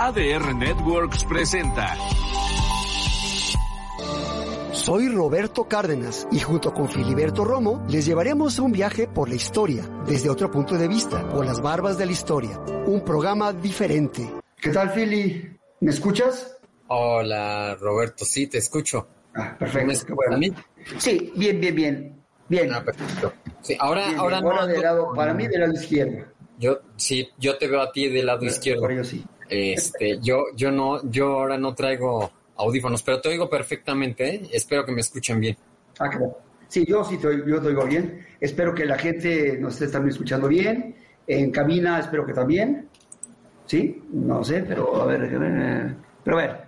ADR Networks presenta. Soy Roberto Cárdenas y junto con Filiberto Romo les llevaremos a un viaje por la historia, desde otro punto de vista, por las barbas de la historia. Un programa diferente. ¿Qué tal, Fili? ¿Me escuchas? Hola, Roberto, sí, te escucho. Ah, perfecto. ¿Me bueno. a mí? Sí, bien, bien, bien. Bien. Ah, perfecto. Sí, ahora, Bien, ahora ahora no. de lado, para mí del lado izquierdo. Yo, sí, yo te veo a ti del lado izquierdo. Por ello sí. Este, yo, yo no, yo ahora no traigo audífonos, pero te oigo perfectamente, ¿eh? Espero que me escuchen bien. Ah, bueno. Sí, yo sí te, oigo- yo te oigo bien. Espero que la gente nos esté también escuchando bien. En cabina espero que también. ¿Sí? No sé, pero a ver, pero a ver,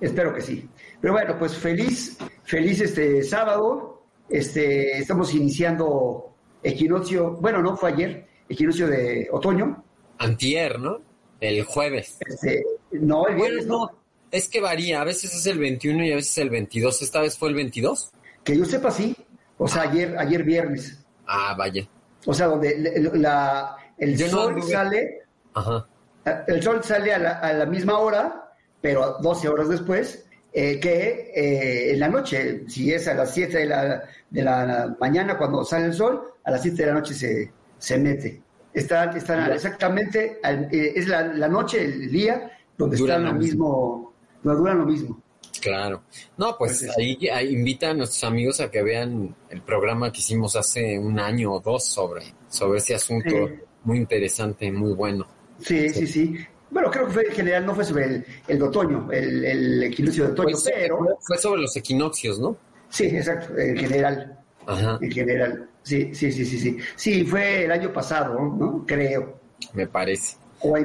espero que sí. Pero bueno, pues feliz, feliz este sábado. Este, estamos iniciando equinoccio, bueno, no fue ayer, equinoccio de otoño. Antier, ¿no? El jueves. Este, no, el Bueno, viernes no, es que varía, a veces es el 21 y a veces el 22. ¿Esta vez fue el 22? Que yo sepa, sí. O sea, ayer, ayer viernes. Ah, vaya. O sea, donde la- la- el Yo no sol anduve. sale, Ajá. el sol sale a la, a la misma hora, pero 12 horas después, eh, que eh, en la noche. Si es a las 7 de la, de la mañana cuando sale el sol, a las 7 de la noche se, se mete. Están, están exactamente, al- eh, es la, la noche, el día, donde Duran están lo mismo, donde duran lo mismo. Claro. No, pues Pues ahí, ahí invita a nuestros amigos a que vean el programa que hicimos hace un año o dos sobre, sobre ese asunto. Muy interesante, muy bueno. Sí, sí, sí. Bueno, creo que fue en general, no fue sobre el, el otoño, el, el equinoccio de otoño, Fue, pero... fue- fue sobre los equinoccios, ¿no? Sí, exacto, en general, Ajá, en general. Sí, sí, sí, sí, sí. Sí, fue el año pasado, ¿no? Creo. me parece.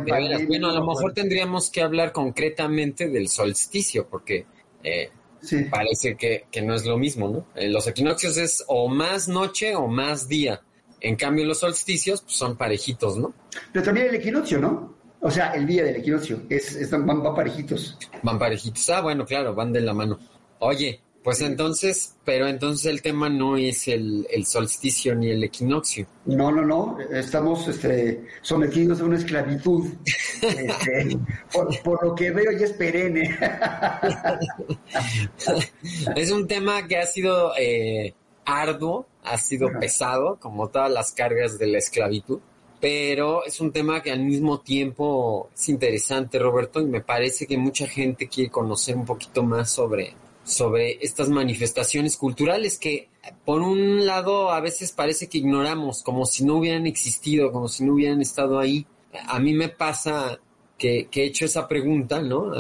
Veras, bueno, a lo mejor tendríamos que hablar concretamente del solsticio, porque eh, Sí, parece que, que no es lo mismo, ¿no? Eh, los equinoccios es o más noche o más día. En cambio, los solsticios pues, son parejitos, ¿no? pero también el equinoccio, ¿no? O sea, el día del equinoccio, es, van, van parejitos. Van parejitos. Ah, bueno, claro, van de la mano. Oye, pues entonces, pero entonces el tema no es el, el solsticio ni el equinoccio. No, no, no, estamos este, sometidos a una esclavitud. este, por, por lo que veo ya es perenne. Es un tema que ha sido eh, arduo, ha sido Ajá. pesado, como todas las cargas de la esclavitud, pero es un tema que al mismo tiempo es interesante, Roberto, y me parece que mucha gente quiere conocer un poquito más sobre, sobre estas manifestaciones culturales que, por un lado, a veces parece que ignoramos, como si no hubieran existido, como si no hubieran estado ahí. A mí me pasa que, que he hecho esa pregunta, ¿no?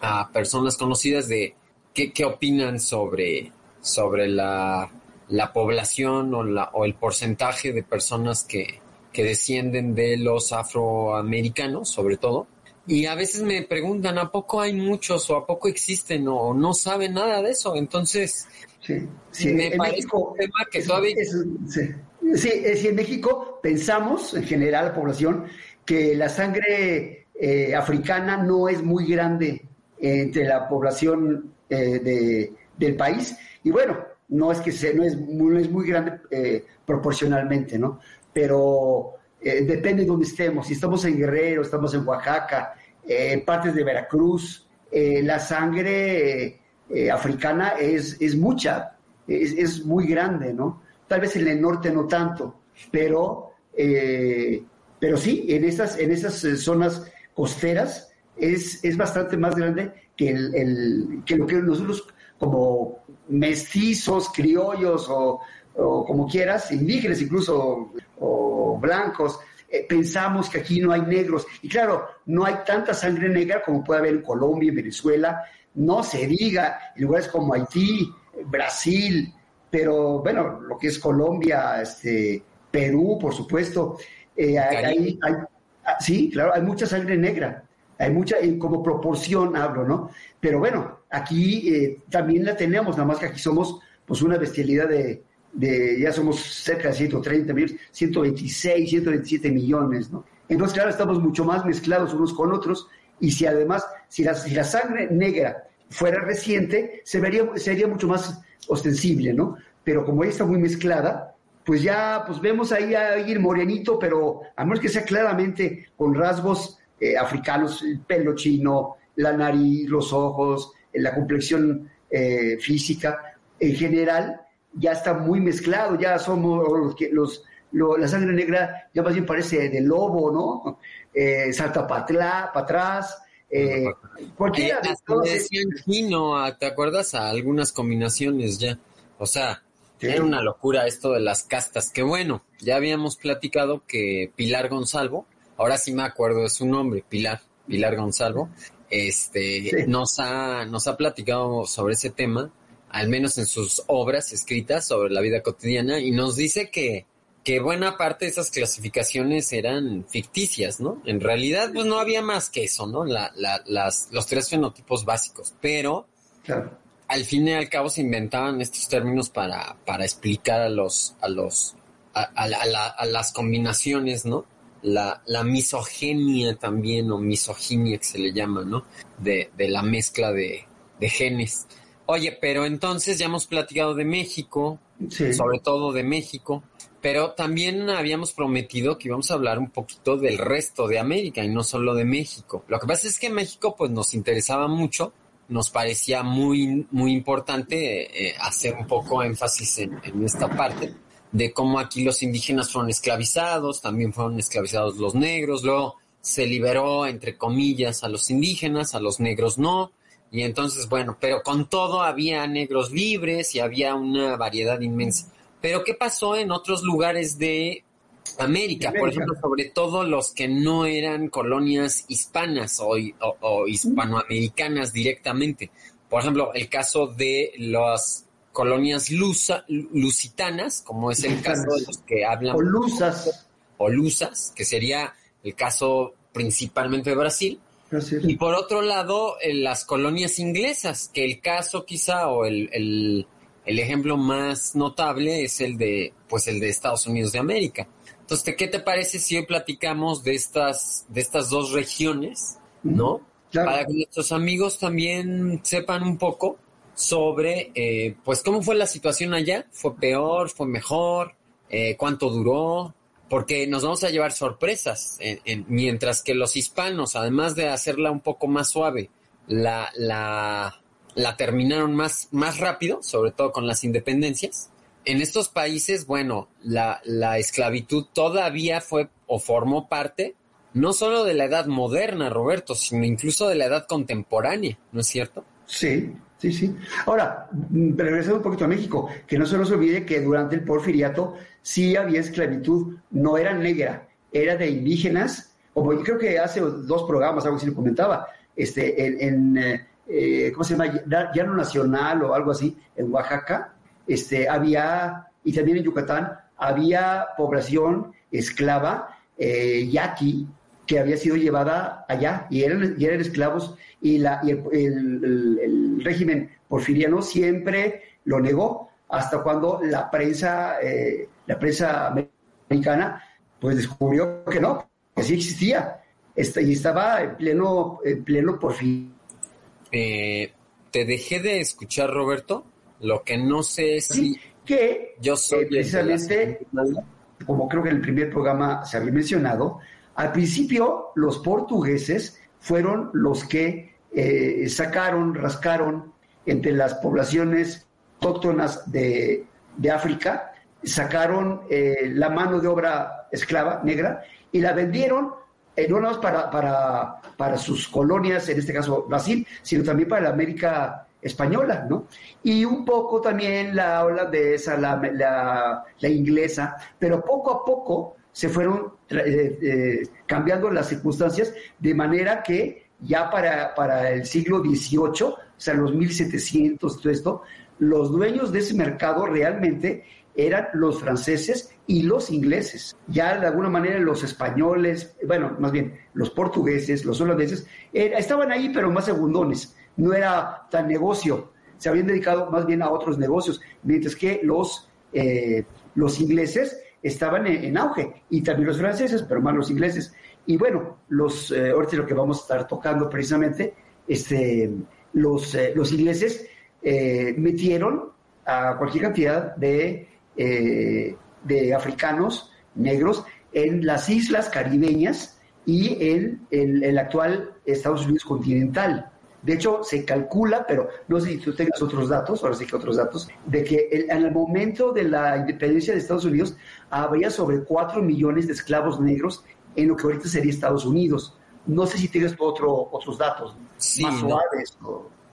A, personas conocidas de qué, qué opinan sobre, sobre la, la población o, la, o el porcentaje de personas que, que descienden de los afroamericanos, sobre todo. Y a veces me preguntan, ¿a poco hay muchos o a poco existen o no saben nada de eso? Entonces, Sí, sí, me en parece México un tema que es- todavía... es- sí, sí, es en México pensamos, en general, la población, que la sangre eh, africana no es muy grande entre la población eh, de- del país. Y bueno, no es que se, no, es, muy- no es muy grande eh, proporcionalmente, ¿no? Pero eh, depende de dónde estemos. Si estamos en Guerrero, estamos en Oaxaca, eh, partes de Veracruz, eh, la sangre africana es, es mucha, es, es muy grande, ¿no? Tal vez en el norte no tanto, pero, pero sí, en esas, en esas zonas costeras es, es bastante más grande que, el- que lo que nosotros como mestizos, criollos o, o como quieras, indígenas incluso o blancos, eh, pensamos que aquí no hay negros. Y claro, no hay tanta sangre negra como puede haber en Colombia, en Venezuela, no se diga, en lugares como Haití, Brasil, pero bueno, lo que es Colombia, este, Perú, por supuesto, eh, hay, ah, sí, claro, hay mucha sangre negra. Hay mucha, como proporción hablo, ¿no? Pero bueno, aquí eh, también la tenemos, nada más que aquí somos pues una bestialidad de, de ya somos cerca de 130 millones, 126, 127 millones, ¿no? Entonces, claro, estamos mucho más mezclados unos con otros y si además, si la, si la sangre negra fuera reciente, se vería, sería mucho más ostensible, ¿no? Pero como ella está muy mezclada, pues ya pues vemos ahí a alguien morenito, pero a menos que sea claramente con rasgos eh, africanos, el pelo chino, la nariz, los ojos, la complexión eh, física, en general ya está muy mezclado, ya somos los, los la sangre negra ya más bien parece de lobo, ¿no? Eh, salta para atrás, eh, cualquiera decían chino, ¿te acuerdas? A algunas combinaciones ya. O sea, era una locura esto de las castas. Que bueno, ya habíamos platicado que Pilar Gonzalvo, ahora sí me acuerdo de su nombre, Pilar, Pilar Gonzalvo, este, nos, ha, nos ha platicado sobre ese tema, al menos en sus obras escritas sobre la vida cotidiana, y nos dice que que buena parte de esas clasificaciones eran ficticias, ¿no? En realidad, pues no había más que eso, ¿no? La, la, las, los tres fenotipos básicos, pero al fin y al cabo se inventaban estos términos para, para explicar a los, a los, a, a, las combinaciones, ¿no? La, la misogenia también, o misoginia que se le llama, ¿no? De, de la mezcla de, de genes. Oye, pero entonces ya hemos platicado de México, sobre todo de México. Pero también habíamos prometido que íbamos a hablar un poquito del resto de América y no solo de México. Lo que pasa es que México pues nos interesaba mucho, nos parecía muy, muy importante eh, hacer un poco énfasis en, en esta parte de cómo aquí los indígenas fueron esclavizados, también fueron esclavizados los negros, luego se liberó, entre comillas, a los indígenas, a los negros no, y entonces, bueno, pero con todo había negros libres y había una variedad inmensa. Pero ¿qué pasó en otros lugares de América? Por ejemplo, sobre todo los que no eran colonias hispanas o, hispanoamericanas directamente. Por ejemplo, el caso de las colonias lusitanas, como es el caso de los que hablan... O lusas. O lusas, que sería el caso principalmente de Brasil. Y por otro lado, las colonias inglesas, que el caso quizá o el el ejemplo más notable es el de, pues el de Estados Unidos de América. Entonces, ¿qué te parece si hoy platicamos de estas, de estas dos regiones, no? Para que nuestros amigos también sepan un poco sobre, eh, pues, cómo fue la situación allá. ¿Fue peor? ¿Fue mejor? Eh, ¿Cuánto duró? Porque nos vamos a llevar sorpresas, mientras que los hispanos, además de hacerla un poco más suave, la, la, la terminaron más, más rápido, sobre todo con las independencias. En estos países, bueno, la, la esclavitud todavía fue o formó parte no solo de la edad moderna, Roberto, sino incluso de la edad contemporánea, ¿no es cierto? Sí, sí, sí. Ahora, mm, regresando un poquito a México, que no se nos olvide que durante el porfiriato sí había esclavitud, no era negra, era de indígenas, como yo creo que hace dos programas, algo así lo comentaba, este, en, en eh, eh, ¿cómo se llama? Llano Nacional o algo así, en Oaxaca, este, había, y también en Yucatán, había población esclava eh, yaqui que había sido llevada allá y eran, y eran esclavos y, la, y el, régimen porfiriano siempre lo negó hasta cuando la prensa, eh, la prensa americana pues descubrió que no, que sí existía este, y estaba en pleno, en pleno porfirio eh, te dejé de escuchar, Roberto. Lo que no sé es si que yo soy eh, precisamente, como creo que en el primer programa se había mencionado, al principio los portugueses fueron los que eh, sacaron, rascaron entre las poblaciones autóctonas de, de África, sacaron la mano de obra esclava negra y la vendieron eh, no nada para, para, para sus colonias, en este caso Brasil, sino también para la América española, ¿no? Y un poco también la holandesa, la, la, la inglesa, pero poco a poco se fueron eh, eh, cambiando las circunstancias de manera que ya para, para el siglo XVIII, o sea, los 1700, todo esto, los dueños de ese mercado realmente eran los franceses y los ingleses. Ya de alguna manera los españoles, bueno, más bien los portugueses, los holandeses, estaban ahí pero más segundones, no era tan negocio, se habían dedicado más bien a otros negocios, mientras que los, eh, los ingleses estaban en, auge y también los franceses, pero más los ingleses. Y bueno, los, eh, ahorita lo que vamos a estar tocando precisamente, este, los, eh, los ingleses eh, metieron a cualquier cantidad de, de africanos negros en las islas caribeñas y en el actual Estados Unidos continental. De hecho, se calcula, pero no sé si tú tengas otros datos, ahora sí que otros datos, de que en el momento de la independencia de Estados Unidos había sobre 4 millones de esclavos negros en lo que ahorita sería Estados Unidos. No sé si tienes otro, otros datos más suaves.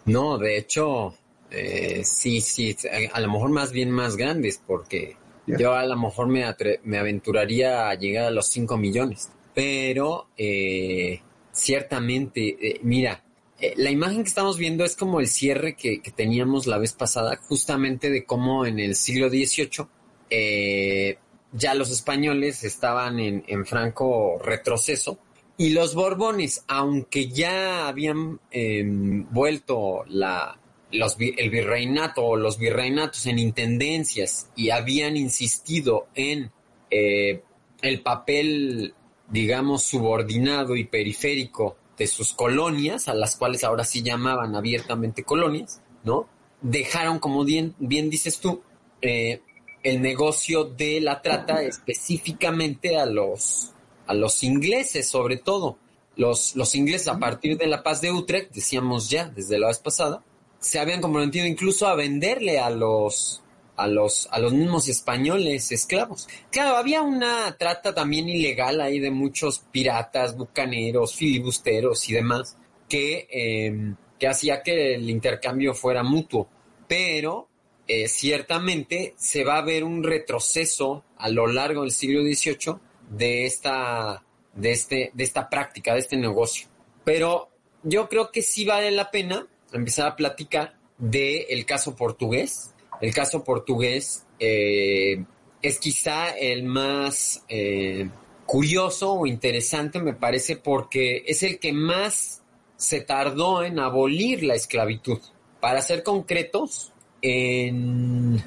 No, de hecho, eh, sí, sí, a lo mejor más bien más grandes, porque yo a lo mejor me, me aventuraría a llegar a los 5 millones. Pero eh, ciertamente, eh, mira, eh, la imagen que estamos viendo es como el cierre que, teníamos la vez pasada, justamente de cómo en el siglo XVIII eh, ya los españoles estaban en, franco retroceso y los Borbones, aunque ya habían em, vuelto la, el virreinato o los virreinatos en intendencias y habían insistido en eh, el papel, digamos, subordinado y periférico de sus colonias, a las cuales ahora sí llamaban abiertamente colonias, ¿no? Dejaron, como bien, bien dices tú, eh, el negocio de la trata específicamente a los, a los ingleses, sobre todo. Los, los ingleses, a partir de la paz de Utrecht, decíamos ya desde la vez pasada, se habían comprometido incluso a venderle a los, a los, a los mismos españoles esclavos. Claro, había una trata también ilegal ahí de muchos piratas, bucaneros, filibusteros y demás, que, em, que hacía que el intercambio fuera mutuo. Pero eh, ciertamente se va a ver un retroceso a lo largo del siglo XVIII de esta, de este, de esta práctica, de este negocio. Pero yo creo que sí vale la pena empezar a platicar del caso portugués, el caso portugués eh, es quizá el más eh, curioso o interesante, me parece, porque es el que más se tardó en abolir la esclavitud. Para ser concretos, en,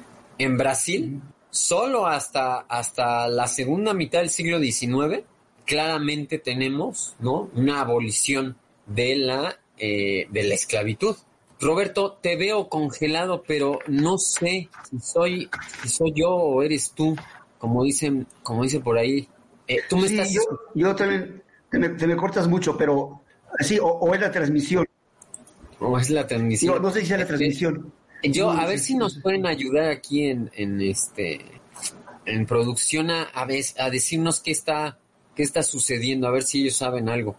Brasil, solo hasta, hasta la segunda mitad del siglo XIX, claramente tenemos ¿no? una abolición de la, eh, de la esclavitud. Roberto, te veo congelado, pero no sé si soy, si soy yo o eres tú, como dicen, como dice por ahí. Eh, tú me estás... yo, también te me, cortas mucho, pero sí, o, es la transmisión. O es la transmisión. No, sé si es la este, transmisión. Yo, a ver si nos pueden ayudar aquí en, en este en producción a, a, a decirnos qué está, qué está sucediendo, a ver si ellos saben algo.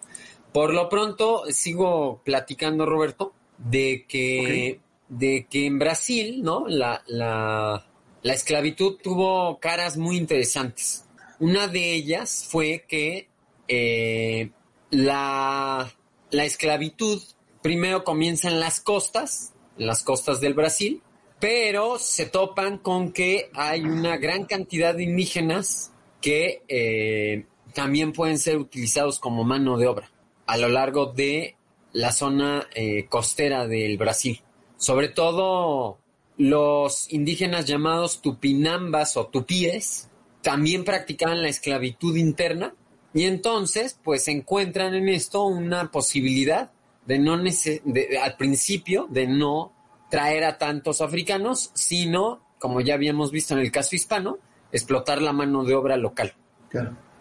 Por lo pronto, sigo platicando, Roberto de que, de que en Brasil, ¿no? La, la, la esclavitud tuvo caras muy interesantes. Una de ellas fue que eh, la, la esclavitud primero comienza en las costas, en las costas del Brasil, pero se topan con que hay una gran cantidad de indígenas que eh, también pueden ser utilizados como mano de obra a lo largo de la zona eh, costera del Brasil. Sobre todo los indígenas llamados tupinambas o tupíes también practicaban la esclavitud interna y entonces pues encuentran en esto una posibilidad de no al principio de no traer a tantos africanos, sino, como ya habíamos visto en el caso hispano, explotar la mano de obra local.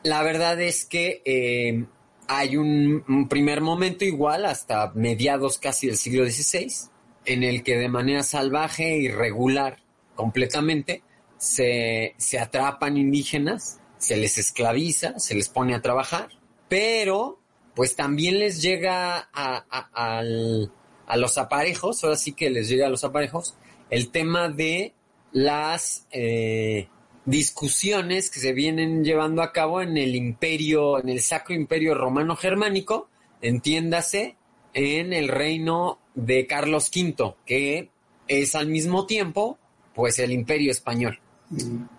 La verdad es que eh, hay un, primer momento igual hasta mediados casi del siglo XVI, en el que de manera salvaje, irregular, completamente, se, se atrapan indígenas, se les esclaviza, se les pone a trabajar, pero pues también les llega a, los aparejos, ahora sí que les llega a los aparejos, el tema de las eh, discusiones que se vienen llevando a cabo en el imperio, en el Sacro Imperio Romano Germánico, entiéndase, en el reino de Carlos V, que es al mismo tiempo, pues el imperio español.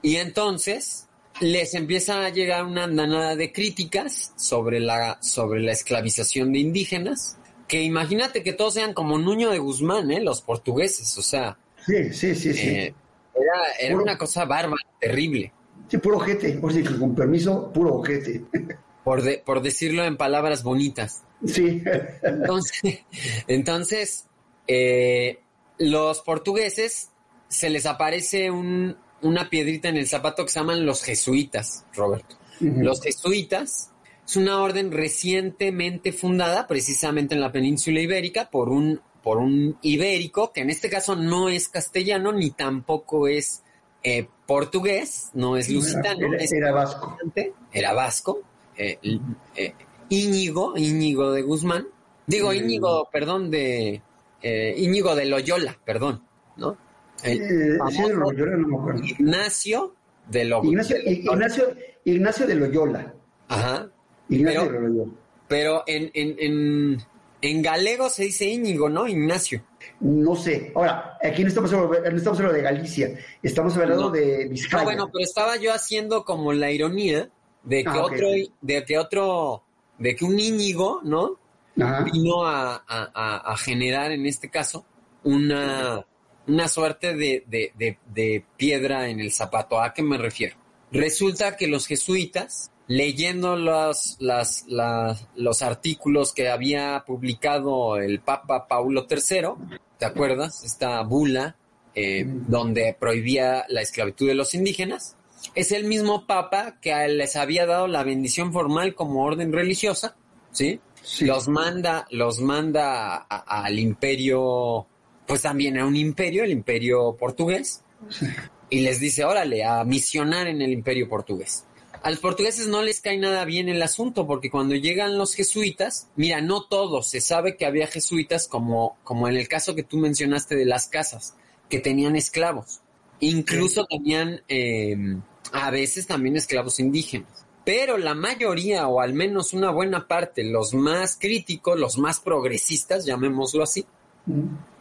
Y entonces les empieza a llegar una andanada de críticas sobre la, sobre la esclavización de indígenas, que imagínate que todos sean como Nuño de Guzmán, ¿eh? los portugueses, o sea. Sí, sí, sí, sí. Eh, era, era una cosa bárbara, terrible. Sí, puro ojete, por si con permiso, puro ojete. Por, de, por decirlo en palabras bonitas. Sí. Entonces, entonces eh, los portugueses se les aparece un, una piedrita en el zapato que se llaman los jesuitas, Roberto. Los jesuitas es una orden recientemente fundada precisamente en la península ibérica por un, por un ibérico, que en este caso no es castellano ni tampoco es eh, portugués, no es lusitano. Era, vasco. Era vasco. Eh, eh, Íñigo, Íñigo de Guzmán. Digo, Íñigo, perdón, de... Íñigo de Loyola, perdón, ¿no? El sí, de Loyola no me acuerdo. Ignacio de Loyola. Ignacio, Ignacio, Ignacio de Loyola. Ajá. Ignacio pero, de Loyola. Pero en, en, en, en, galego se dice Íñigo, ¿no? Ignacio. No sé. Ahora, aquí no estamos hablando, no estamos hablando de Galicia, estamos hablando no. de Vizcaya. No, bueno, pero estaba yo haciendo como la ironía de que Ah, otro, de que otro, de que un Íñigo, ¿no? Ajá. vino a, a- a- a generar en este caso una, una suerte de, de- de- de piedra en el zapato. ¿A qué me refiero? Resulta que los jesuitas, leyendo los, las, la- los artículos que había publicado el Papa Paulo III, ¿te acuerdas? Esta bula eh, donde prohibía la esclavitud de los indígenas. Es el mismo Papa que les había dado la bendición formal como orden religiosa, ¿sí? Sí. los manda, los manda a- al imperio, pues también a un imperio, el imperio portugués, y les dice, órale, a misionar en el imperio portugués. A los portugueses no les cae nada bien el asunto, porque cuando llegan los jesuitas, mira, no todos, se sabe que había jesuitas como, como en el caso que tú mencionaste de las casas, que tenían esclavos. Incluso tenían eh, a veces también esclavos indígenas. Pero la mayoría, o al menos una buena parte, los más críticos, los más progresistas, llamémoslo así,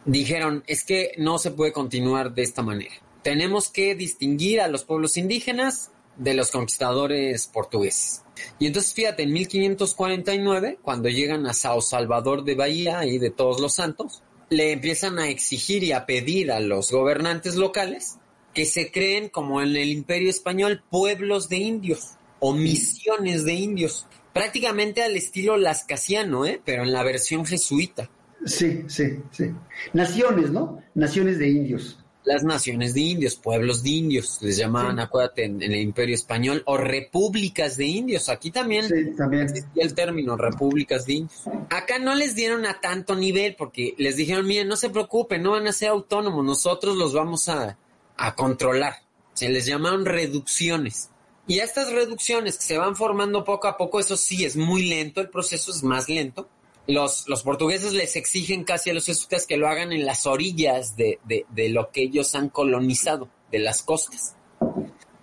dijeron, es que no se puede continuar de esta manera. Tenemos que distinguir a los pueblos indígenas de los conquistadores portugueses. Y entonces, fíjate, en 1549, cuando llegan a Sao Salvador de Bahía y de Todos los Santos, le empiezan a exigir y a pedir a los gobernantes locales que se creen, como en el Imperio Español, pueblos de indios o misiones de indios. Prácticamente al estilo lascasiano, ¿eh? pero en la versión jesuita. Sí, sí, sí. Naciones, ¿no? Naciones de indios. Las naciones de indios, pueblos de indios, les llamaban, Sí. acuérdate, en, en el Imperio Español, o repúblicas de indios. Aquí también Sí, también. existía el término repúblicas de indios. Acá no les dieron a tanto nivel porque les dijeron, miren, no se preocupen, no van a ser autónomos, nosotros los vamos a, a controlar. Se les llamaron reducciones. Y a estas reducciones que se van formando poco a poco, eso sí es muy lento, el proceso es más lento. Los, los portugueses les exigen casi a los jesuitas que lo hagan en las orillas de, de, de lo que ellos han colonizado, de las costas.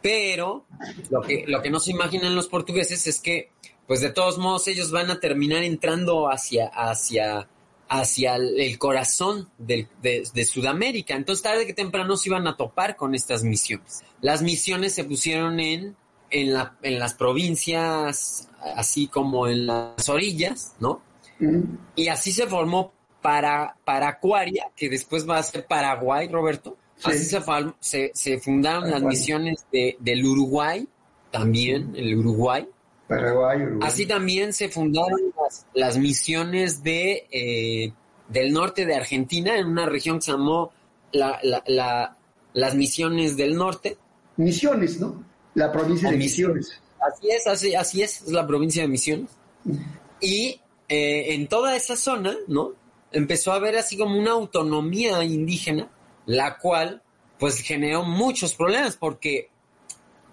Pero lo que, lo que no se imaginan los portugueses es que, pues de todos modos, ellos van a terminar entrando hacia, hacia, hacia el corazón de, de Sudamérica. Entonces, tarde que temprano se iban a topar con estas misiones. Las misiones se pusieron en, en, la, en las provincias, así como en las orillas, ¿no? Y así se formó para Paracuaria, que después va a ser Paraguay, Roberto. Sí. Así se, fal- se, se fundaron las misiones de, del Uruguay, también el Uruguay. Paraguay, Uruguay. Así también se fundaron las, las misiones de, eh, del norte de Argentina, en una región que se llamó la, la- la- las misiones del norte. Misiones, ¿no? La provincia O de Misiones. Misiones. Así es, así, así es, es la provincia de Misiones. Y eh, en toda esa zona, ¿no? Empezó a haber así como una autonomía indígena, la cual pues generó muchos problemas porque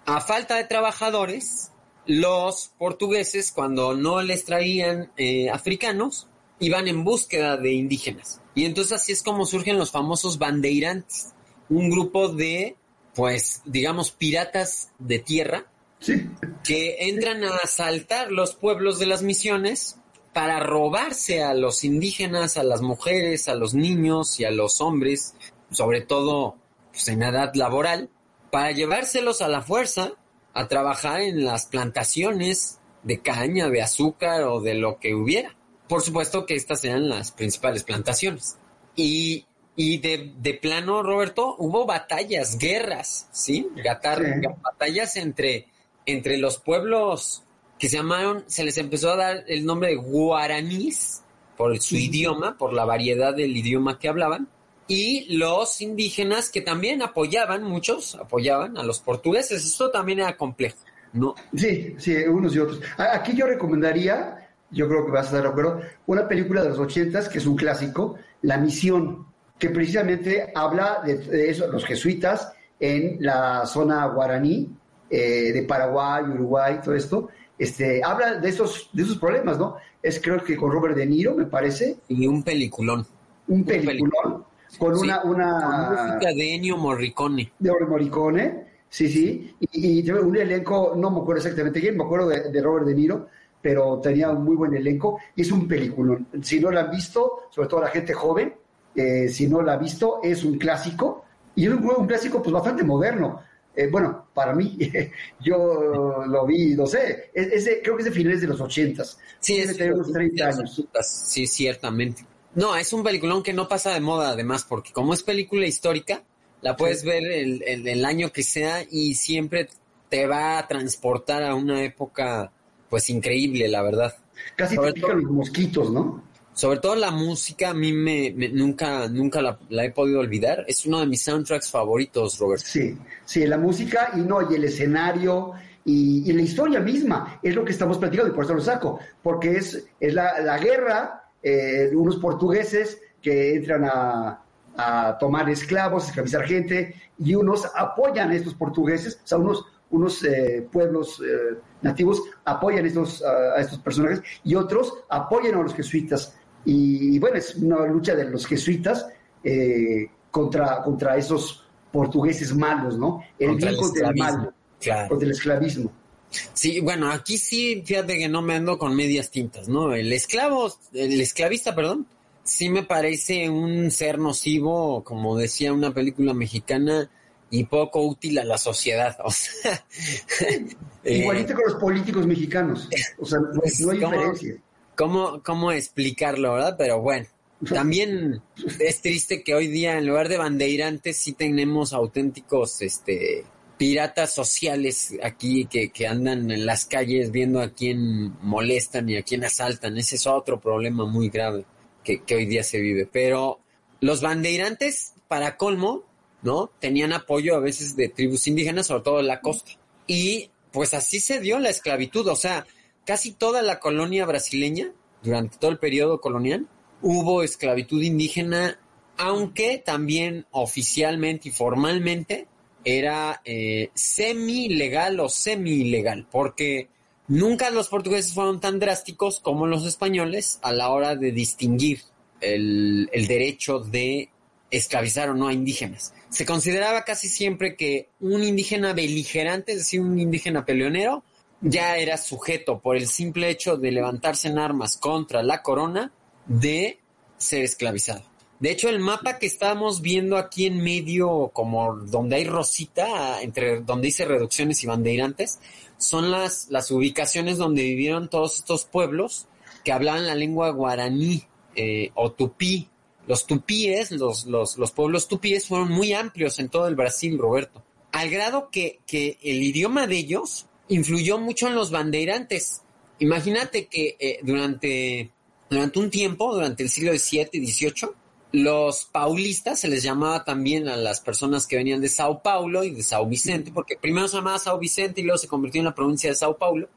a falta de trabajadores, los portugueses cuando no les traían eh, africanos, iban en búsqueda de indígenas. Y entonces así es como surgen los famosos bandeirantes, un grupo de, pues, digamos, piratas de tierra Sí. que entran a asaltar los pueblos de las misiones para robarse a los indígenas, a las mujeres, a los niños y a los hombres, sobre todo pues, en edad laboral, para llevárselos a la fuerza a trabajar en las plantaciones de caña, de azúcar o de lo que hubiera. Por supuesto que estas eran las principales plantaciones. Y, y de, de plano, Roberto, hubo batallas, guerras, ¿sí? Gatar, Sí. Batallas entre, entre los pueblos que se llamaron, se les empezó a dar el nombre de guaraníes por su idioma, por la variedad del idioma que hablaban, y los indígenas que también apoyaban, muchos apoyaban a los portugueses. Esto también era complejo, ¿no? Sí, sí, unos y otros. Aquí yo recomendaría, yo creo que vas a estar de acuerdo, una película de los ochentas que es un clásico, La Misión, que precisamente habla de, de eso, los jesuitas en la zona guaraní eh, de Paraguay, Uruguay, todo esto. Este, habla de esos, de esos problemas, ¿no? Es creo que con Robert De Niro, me parece, Y un peliculón. un peliculón. peliculón con Sí, una, Con una música de Ennio Morricone. de Morricone, sí, sí, y, un elenco, no me acuerdo exactamente quién, me acuerdo de, de Robert De Niro, pero tenía un muy buen elenco, y es un película. Si no la han visto, sobre todo la gente joven, eh, si no la ha visto, es un clásico, y es un, un clásico pues bastante moderno. Eh, bueno, para mí, yo lo vi, no sé, es, es de- creo que es de finales de los ochentas. Sí, es tener unos 30 años. Sí, ciertamente. No, es un peliculón que no pasa de moda, además, porque como es película histórica, la puedes Sí. ver el, el- el año que sea y siempre te va a transportar a una época, pues increíble, la verdad. Casi Sobre te pican todo- los mosquitos, ¿no? Sobre todo la música, a mí me, me- nunca, nunca la, la he podido olvidar. Es uno de mis soundtracks favoritos, Robert. Sí, sí, la música y no, y el escenario y, la historia misma es lo que estamos platicando y por eso lo saco, porque es, es la, la guerra, eh, unos portugueses que entran a, a tomar esclavos, esclavizar gente y unos apoyan a estos portugueses, o sea, unos, unos eh, pueblos eh, nativos apoyan a estos, a, a estos personajes y otros apoyan a los jesuitas. Y, bueno, es una lucha de los jesuitas eh, contra, contra esos portugueses malos, ¿no? El Contra bien el contra el esclavismo. mal, Claro. contra el esclavismo. Sí, bueno, aquí sí, fíjate que no me ando con medias tintas, ¿no? El esclavo, el esclavista, perdón, sí me parece un ser nocivo, como decía una película mexicana, y poco útil a la sociedad. O sea, eh, Igualito con los políticos mexicanos. O sea, pues, no hay ¿cómo? diferencia. ¿Cómo, ¿cómo explicarlo, verdad? Pero bueno, también es triste que hoy día en lugar de bandeirantes sí tenemos auténticos este piratas sociales aquí que, que andan en las calles viendo a quién molestan y a quién asaltan. Ese es otro problema muy grave que, que hoy día se vive. Pero los bandeirantes, para colmo, ¿no? Tenían apoyo a veces de tribus indígenas, sobre todo en la costa. Y pues así se dio la esclavitud. O sea, casi toda la colonia brasileña, durante todo el periodo colonial, hubo esclavitud indígena, aunque también oficialmente y formalmente era eh, semi-legal o semi-ilegal, porque nunca los portugueses fueron tan drásticos como los españoles a la hora de distinguir el, el derecho de esclavizar o no a indígenas. Se consideraba casi siempre que un indígena beligerante, es decir, un indígena peleonero, ya era sujeto por el simple hecho de levantarse en armas contra la corona de ser esclavizado. De hecho, el mapa que estamos viendo aquí en medio, como donde hay rosita, entre donde dice reducciones y bandeirantes, son las, las ubicaciones donde vivieron todos estos pueblos que hablaban la lengua guaraní eh, o tupí. Los tupíes, los, los, los pueblos tupíes fueron muy amplios en todo el Brasil, Roberto. Al grado que, que el idioma de ellos influyó mucho en los bandeirantes. Imagínate que eh, durante, durante un tiempo, durante el siglo XVII y XVIII, los paulistas se les llamaba también a las personas que venían de Sao Paulo y de Sao Vicente, porque primero se llamaba Sao Vicente y luego se convirtió en la provincia de Sao Paulo,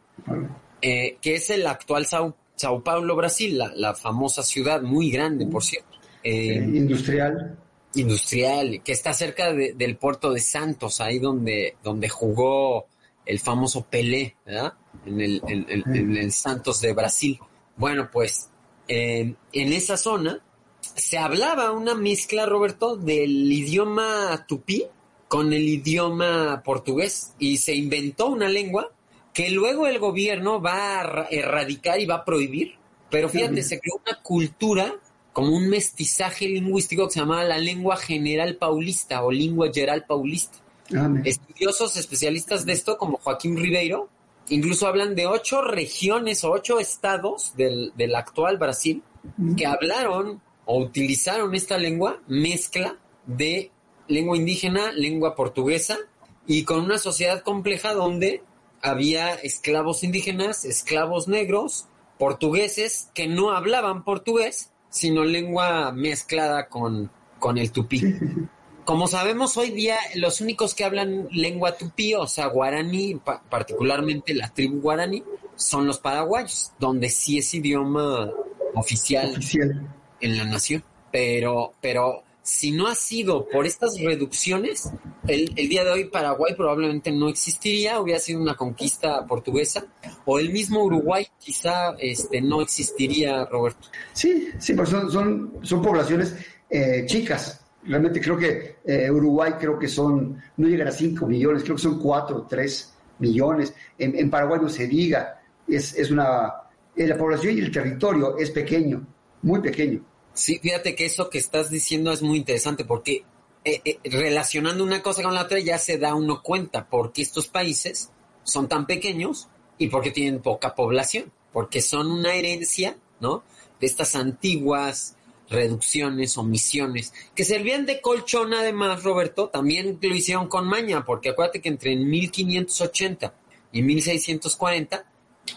eh, que es el actual Sao, Sao Paulo, Brasil, la, la famosa ciudad, muy grande, por cierto. Eh, industrial. industrial, que está cerca de- del puerto de Santos, ahí donde, donde jugó el famoso Pelé, ¿verdad? En el, en- en- en el Santos de Brasil. Bueno, pues eh, en esa zona se hablaba una mezcla, Roberto, del idioma tupí con el idioma portugués y se inventó una lengua que luego el gobierno va a ra- erradicar y va a prohibir. Pero fíjate, se creó una cultura como un mestizaje lingüístico que se llamaba la lengua general paulista o lengua geral paulista. Estudiosos especialistas de esto, como Joaquín Ribeiro, incluso hablan de ocho regiones o ocho estados del, del actual Brasil que hablaron o utilizaron esta lengua mezcla de lengua indígena, lengua portuguesa y con una sociedad compleja donde había esclavos indígenas, esclavos negros, portugueses que no hablaban portugués, sino lengua mezclada con, con el tupí. Como sabemos hoy día, los únicos que hablan lengua tupí, o sea, guaraní, pa- particularmente la tribu guaraní, son los paraguayos, donde sí es idioma oficial Oficial. en la nación. Pero, pero si no ha sido por estas reducciones, el, el día de hoy Paraguay probablemente no existiría, hubiera sido una conquista portuguesa, o el mismo Uruguay quizá este, no existiría, Roberto. Sí, sí, pues son, son, son poblaciones eh, chicas. Realmente creo que eh, Uruguay creo que son, no llegan a 5 millones, creo que son 4 o 3 millones. En, Paraguay no se diga, es, es una, eh, la población y el territorio es pequeño, muy pequeño. Sí, fíjate que eso que estás diciendo es muy interesante porque eh, relacionando una cosa con la otra ya se da uno cuenta porque estos países son tan pequeños y porque tienen poca población, porque son una herencia, ¿no? De estas antiguas reducciones o misiones que servían de colchón además, Roberto, también lo hicieron con maña, porque acuérdate que entre 1580 y 1640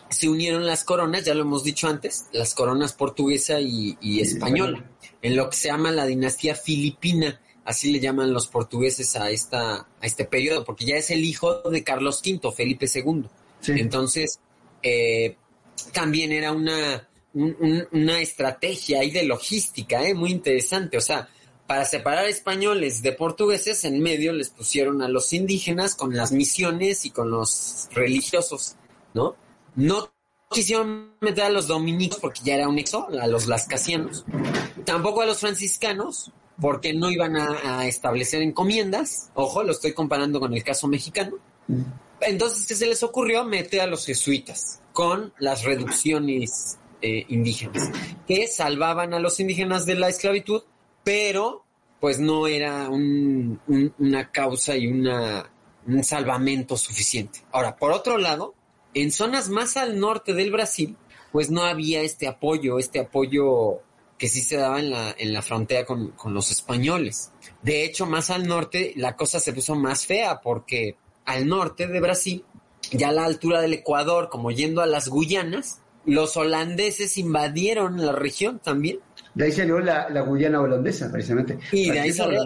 se unieron las coronas, ya lo hemos dicho antes, las coronas portuguesa y, y española, en lo que se llama la dinastía filipina, así le llaman los portugueses a esta a este periodo, porque ya es el hijo de Carlos V, Felipe II. Sí. Entonces, eh, también era una, un- un- una estrategia ahí de logística, eh, muy interesante. O sea, para separar españoles de portugueses, en medio les pusieron a los indígenas con las misiones y con los religiosos, ¿no? No quisieron meter a los dominicos porque ya era un exo, a los lascasianos. Tampoco a los franciscanos, porque no iban a, a establecer encomiendas. Ojo, lo estoy comparando con el caso mexicano. Entonces, ¿qué se les ocurrió? Meter a los jesuitas con las reducciones eh, indígenas, que salvaban a los indígenas de la esclavitud, pero pues no era un- un- una causa y un salvamento suficiente. Ahora, por otro lado, en zonas más al norte del Brasil, pues no había este apoyo, este apoyo que sí se daba en la, en la frontera con, con los españoles. De hecho, más al norte la cosa se puso más fea porque al norte de Brasil, ya a la altura del Ecuador, como yendo a las Guyanas, los holandeses invadieron la región también. De ahí salió la, la Guyana holandesa, precisamente. Y de ahí salió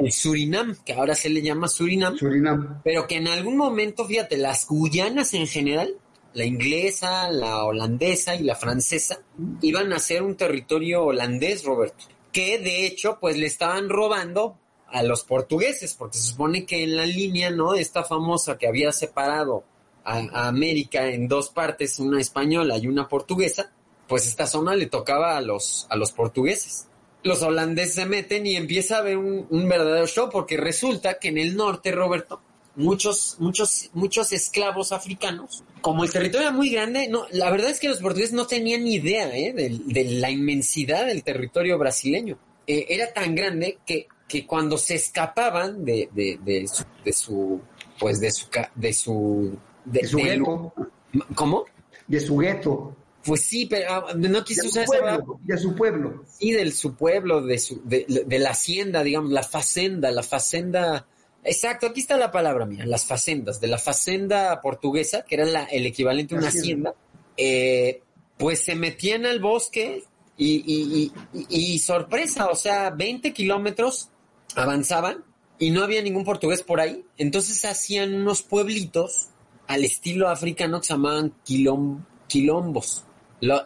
el Surinam, que ahora se le llama Surinam, Surinam. pero que en algún momento, fíjate, las Guyanas en general, la inglesa, la holandesa y la francesa, iban a ser un territorio holandés, Roberto, que de hecho, pues le estaban robando a los portugueses, porque se supone que en la línea, ¿no? Esta famosa que había separado a, América en dos partes, una española y una portuguesa, pues esta zona le tocaba a los, a los portugueses. Los holandeses se meten y empieza a haber un, verdadero show, porque resulta que en el norte, Roberto, muchos, muchos, muchos esclavos africanos, como el territorio era muy grande, no, la verdad es que los portugueses no tenían idea ¿eh? de, la inmensidad del territorio brasileño. Eh, era tan grande que, que cuando se escapaban de, de, de su, pues de su, de su, De su gueto. ¿Cómo? De su gueto. Pues sí, pero ah, no quise usar esa palabra pueblo. De su pueblo. sí, del su pueblo, de su, de, de la hacienda, digamos, la facenda, la facenda. Exacto, aquí está la palabra mía, las facendas, de la facenda portuguesa, que era la- el equivalente a una Hacienda. hacienda, eh, pues se metían al bosque y, y- y- y- y sorpresa, o sea, 20 kilómetros avanzaban y no había ningún portugués por ahí, entonces hacían unos pueblitos al estilo africano que se llamaban quilom- quilombos. Los,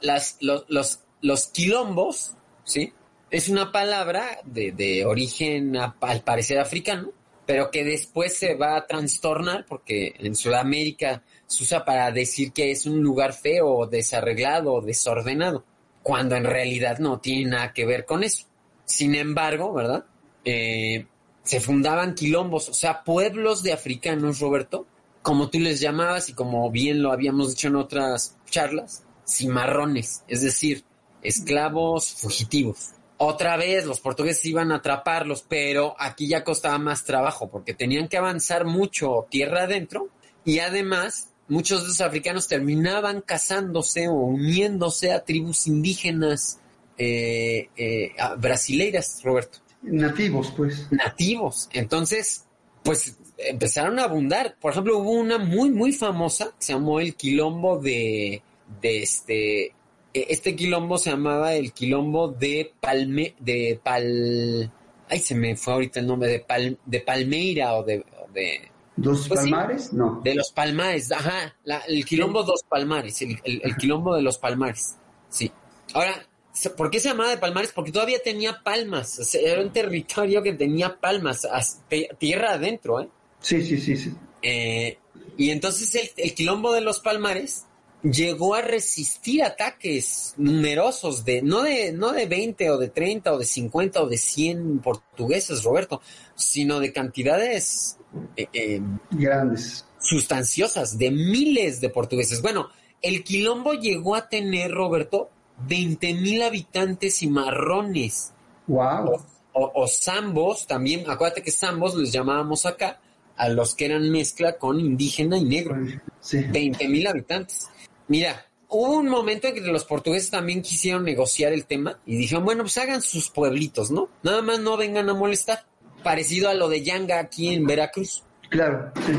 los quilombos, ¿sí? Es una palabra de, de origen al parecer africano, pero que después se va a trastornar porque en Sudamérica se usa para decir que es un lugar feo, desarreglado, desordenado, cuando en realidad no tiene nada que ver con eso. Sin embargo, ¿verdad? Eh, se fundaban quilombos, o sea, pueblos de africanos, Roberto, como tú les llamabas y como bien lo habíamos dicho en otras charlas, cimarrones, es decir, esclavos fugitivos. otra vez los portugueses iban a atraparlos, pero aquí ya costaba más trabajo porque tenían que avanzar mucho tierra adentro y además muchos de los africanos terminaban casándose o uniéndose a tribus indígenas eh, eh, brasileiras, Roberto. Nativos, pues. Nativos. Entonces, pues empezaron a abundar. Por ejemplo, hubo una muy, muy famosa que se llamó el quilombo de, de este, e, este quilombo se llamaba el quilombo de Palme, de Pal, ay, se me fue ahorita el nombre, de, Pal, de Palmeira o de... de ¿Dos pues Palmares? no. De los Palmares, ajá, el quilombo dos Palmares, el, el quilombo de los Palmares, sí. Ahora, ¿Por qué se llamaba de Palmares? Porque todavía tenía palmas. era un territorio que tenía palmas, tierra adentro, ¿eh? Sí, sí, sí, sí. Eh, y entonces el, quilombo de los Palmares llegó a resistir ataques numerosos de no de no de 20 o de 30 o de 50 o de 100 portugueses, Roberto, sino de cantidades eh, eh, grandes, sustanciosas de miles de portugueses. Bueno, el quilombo llegó a tener, Roberto, 20 mil habitantes y marrones. Wow. O, zambos, también, acuérdate que zambos les llamábamos acá a los que eran mezcla con indígena y negro. Sí. 20 mil habitantes. Mira, hubo un momento en que los portugueses también quisieron negociar el tema y dijeron, bueno, pues hagan sus pueblitos, ¿no? Nada más no vengan a molestar. Parecido a lo de Yanga aquí en Veracruz. Claro, sí.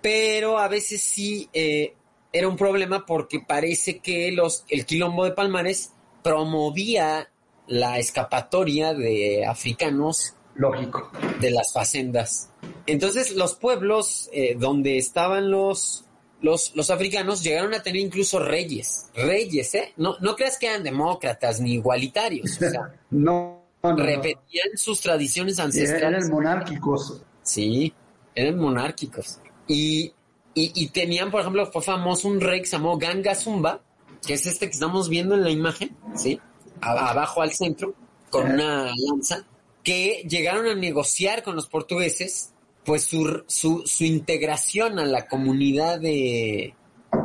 Pero a veces sí eh, era un problema porque parece que los, el quilombo de Palmares promovía la escapatoria de africanos. Lógico. De las facendas. Entonces los pueblos eh, donde estaban los, los, los, africanos llegaron a tener incluso reyes. Reyes, ¿eh? No, no creas que eran demócratas ni igualitarios. O sea, no, repetían sus tradiciones ancestrales. Eran monárquicos. Sí, eran monárquicos. Y y, tenían, por ejemplo, fue famoso un rey que se llamó Ganga Zumba, que es este que estamos viendo en la imagen, ¿sí? abajo al centro, con una lanza, que llegaron a negociar con los portugueses, pues su, su, su integración a la comunidad de,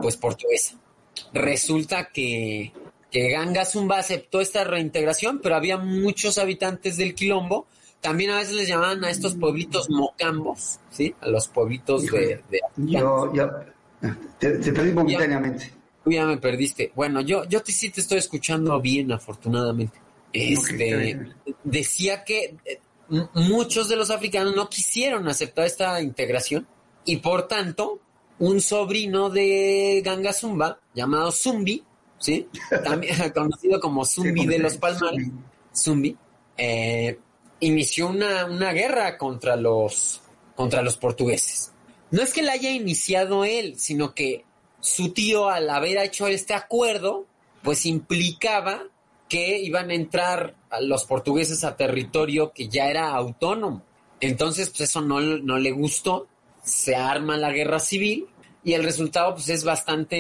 pues, portuguesa. Resulta que, que Ganga Zumba aceptó esta reintegración, pero había muchos habitantes del Quilombo también a veces les llamaban a estos pueblitos mocambos, ¿sí? A los pueblitos de, Yo, yo, te, perdí momentáneamente. Tú ya me perdiste. Bueno, yo, yo te, sí te estoy escuchando bien, afortunadamente. Este, decía que eh, muchos de los africanos no quisieron aceptar esta integración y por tanto un sobrino de Ganga Zumba llamado Zumbi, ¿sí? También conocido como Zumbi de los Palmares, Zumbi, eh, inició una, una guerra contra los, contra los portugueses. No es que la haya iniciado él, sino que su tío al haber hecho este acuerdo, pues implicaba que iban a entrar los portugueses a territorio que ya era autónomo. Entonces, pues eso no, no le gustó, se arma la guerra civil y el resultado pues es bastante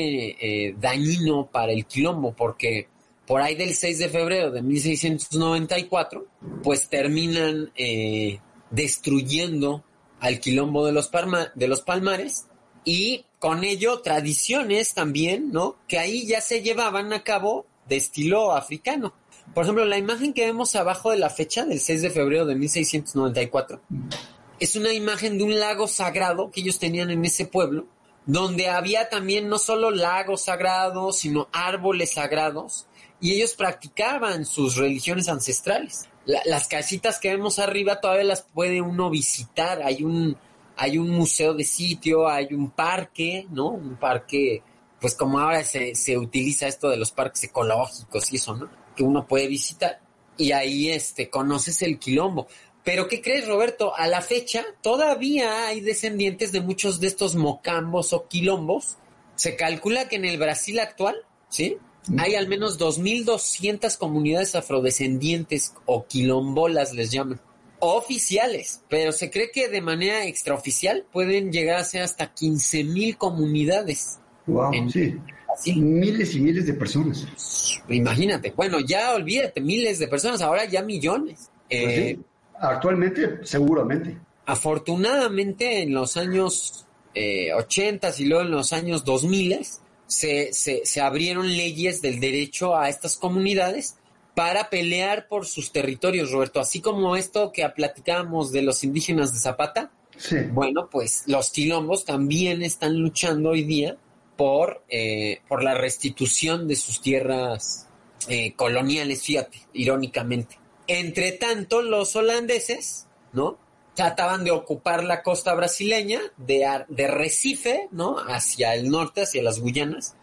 eh, dañino para el quilombo porque por ahí del 6 de febrero de 1694, pues terminan eh, destruyendo al quilombo de los, de los palmares y con ello tradiciones también, ¿no? Que ahí ya se llevaban a cabo de estilo africano. Por ejemplo, la imagen que vemos abajo de la fecha del 6 de febrero de 1694 es una imagen de un lago sagrado que ellos tenían en ese pueblo, donde había también no solo lagos sagrados, sino árboles sagrados y ellos practicaban sus religiones ancestrales. las casitas que vemos arriba todavía las puede uno visitar. Hay un, hay un museo de sitio, hay un parque, ¿no? Un parque, pues como ahora se, se utiliza esto de los parques ecológicos y eso, ¿no? Que uno puede visitar. Y ahí este, conoces el quilombo. Pero ¿qué crees, Roberto? A la fecha todavía hay descendientes de muchos de estos mocambos o quilombos. Se calcula que en el Brasil actual, ¿sí? Hay al menos 2.200 comunidades afrodescendientes o quilombolas les llaman. Oficiales, pero se cree que de manera extraoficial pueden llegar a ser hasta 15.000 comunidades. Wow, sí. Miles y miles de personas. Imagínate. Bueno, ya olvídate, miles de personas, ahora ya millones. Pues eh, Actualmente, seguramente. Afortunadamente, en los años eh, 80 y luego en los años 2000 se, se, se abrieron leyes del derecho a estas comunidades para pelear por sus territorios, Roberto. Así como esto que platicábamos de los indígenas de Zapata. Sí. Bueno, pues los quilombos también están luchando hoy día por, eh, por la restitución de sus tierras eh, coloniales, fíjate, irónicamente. Entre tanto, los holandeses, ¿no? Trataban de ocupar la costa brasileña, de, de Recife, ¿no? Hacia el norte, hacia las Guyanas.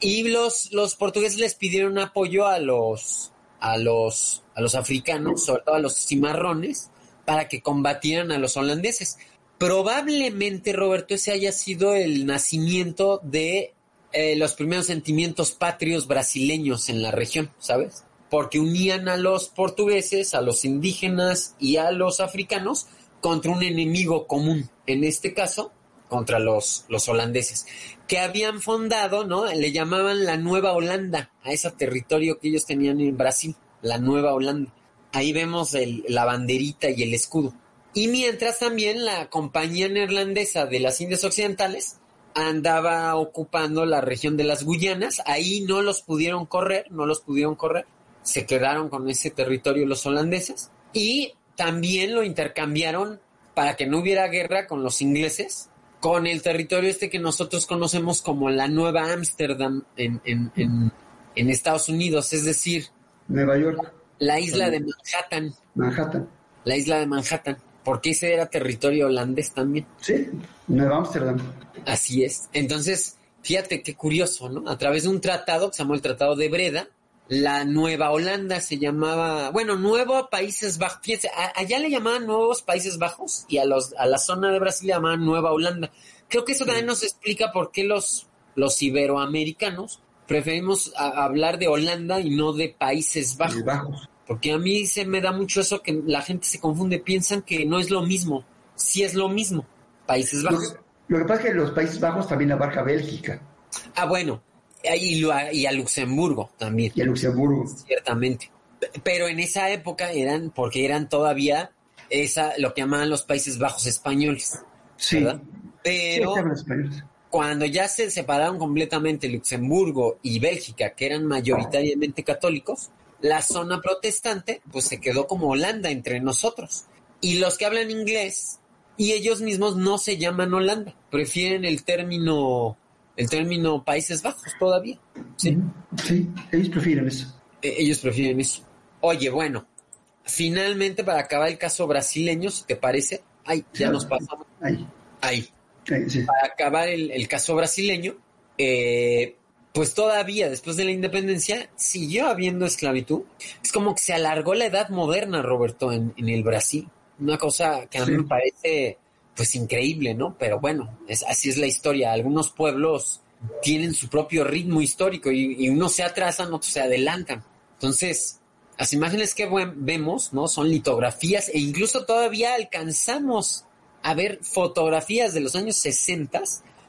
Y los, los portugueses les pidieron apoyo a los, a los, a los africanos, sobre todo a los cimarrones, para que combatieran a los holandeses. Probablemente, Roberto, ese haya sido el nacimiento de eh, los primeros sentimientos patrios brasileños en la región, ¿sabes? Porque unían a los portugueses, a los indígenas y a los africanos contra un enemigo común, en este caso, contra los, los holandeses, que habían fundado, ¿no? Le llamaban la Nueva Holanda, a ese territorio que ellos tenían en Brasil, la Nueva Holanda. Ahí vemos el, la banderita y el escudo. Y mientras también la compañía neerlandesa de las Indias Occidentales andaba ocupando la región de las Guyanas, ahí no los pudieron correr, no los pudieron correr, se quedaron con ese territorio los holandeses y también lo intercambiaron para que no hubiera guerra con los ingleses, con el territorio este que nosotros conocemos como la Nueva Ámsterdam en, en, en, en Estados Unidos, es decir, Nueva York. La isla de Manhattan. Manhattan. La isla de Manhattan porque ese era territorio holandés también. Sí, Nueva Ámsterdam. Así es. Entonces, fíjate qué curioso, ¿no? A través de un tratado que se llamó el Tratado de Breda, la Nueva Holanda se llamaba, bueno, Nuevo Países Bajos. Fíjense, allá le llamaban Nuevos Países Bajos y a, los, a la zona de Brasil le llamaban Nueva Holanda. Creo que eso también nos explica por qué los, los iberoamericanos preferimos hablar de Holanda y no de Países Bajos. Bajos. Porque a mí se me da mucho eso que la gente se confunde, piensan que no es lo mismo. Sí es lo mismo. Países Bajos. Lo, que pasa es que los Países Bajos también abarca Bélgica. Ah, bueno. Y, y a Luxemburgo también. Y a Luxemburgo. Ciertamente. Pero en esa época eran, porque eran todavía esa, lo que llamaban los Países Bajos españoles. Sí. ¿verdad? Pero sí, cuando ya se separaron completamente Luxemburgo y Bélgica, que eran mayoritariamente católicos, la zona protestante pues se quedó como Holanda entre nosotros. Y los que hablan inglés y ellos mismos no se llaman Holanda, prefieren el término el término Países Bajos todavía. Sí, sí ellos prefieren eso. E ellos prefieren eso. Oye, bueno, finalmente para acabar el caso brasileño, si te parece, ay, ya sí, nos pasamos. Ahí. Ahí. Sí. Para acabar el, el caso brasileño, eh, pues todavía después de la independencia siguió habiendo esclavitud. Es como que se alargó la edad moderna, Roberto, en, en el Brasil. Una cosa que a mí sí. me parece pues increíble, ¿no? Pero bueno, es, así es la historia. Algunos pueblos tienen su propio ritmo histórico y, y unos se atrasan, otros se adelantan. Entonces, las imágenes que vemos, ¿no? Son litografías e incluso todavía alcanzamos a ver fotografías de los años 60,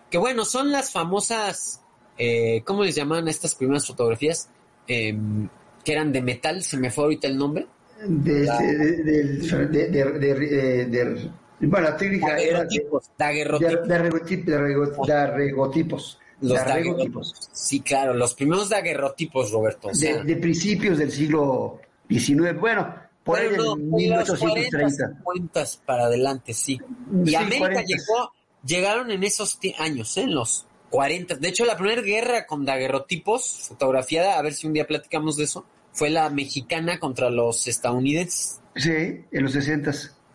que bueno, son las famosas eh, ¿cómo les llamaban estas primeras fotografías? Eh, que eran de metal, se me fue ahorita el nombre. De, la... de, de, de, de bueno, la técnica era de daguerrotipos. daguerrotipos. Los daguerrotipos. Sí, claro, los primeros daguerrotipos, Roberto. O sea, de, principios del siglo XIX. Bueno, por ahí no, en 1830. Cuentas para adelante, sí. Y sí, América 40. llegó, llegaron en esos años, ¿eh? en los 40. De hecho, la primera guerra con daguerrotipos, fotografiada, a ver si un día platicamos de eso, fue la mexicana contra los estadounidenses. Sí, en los 60.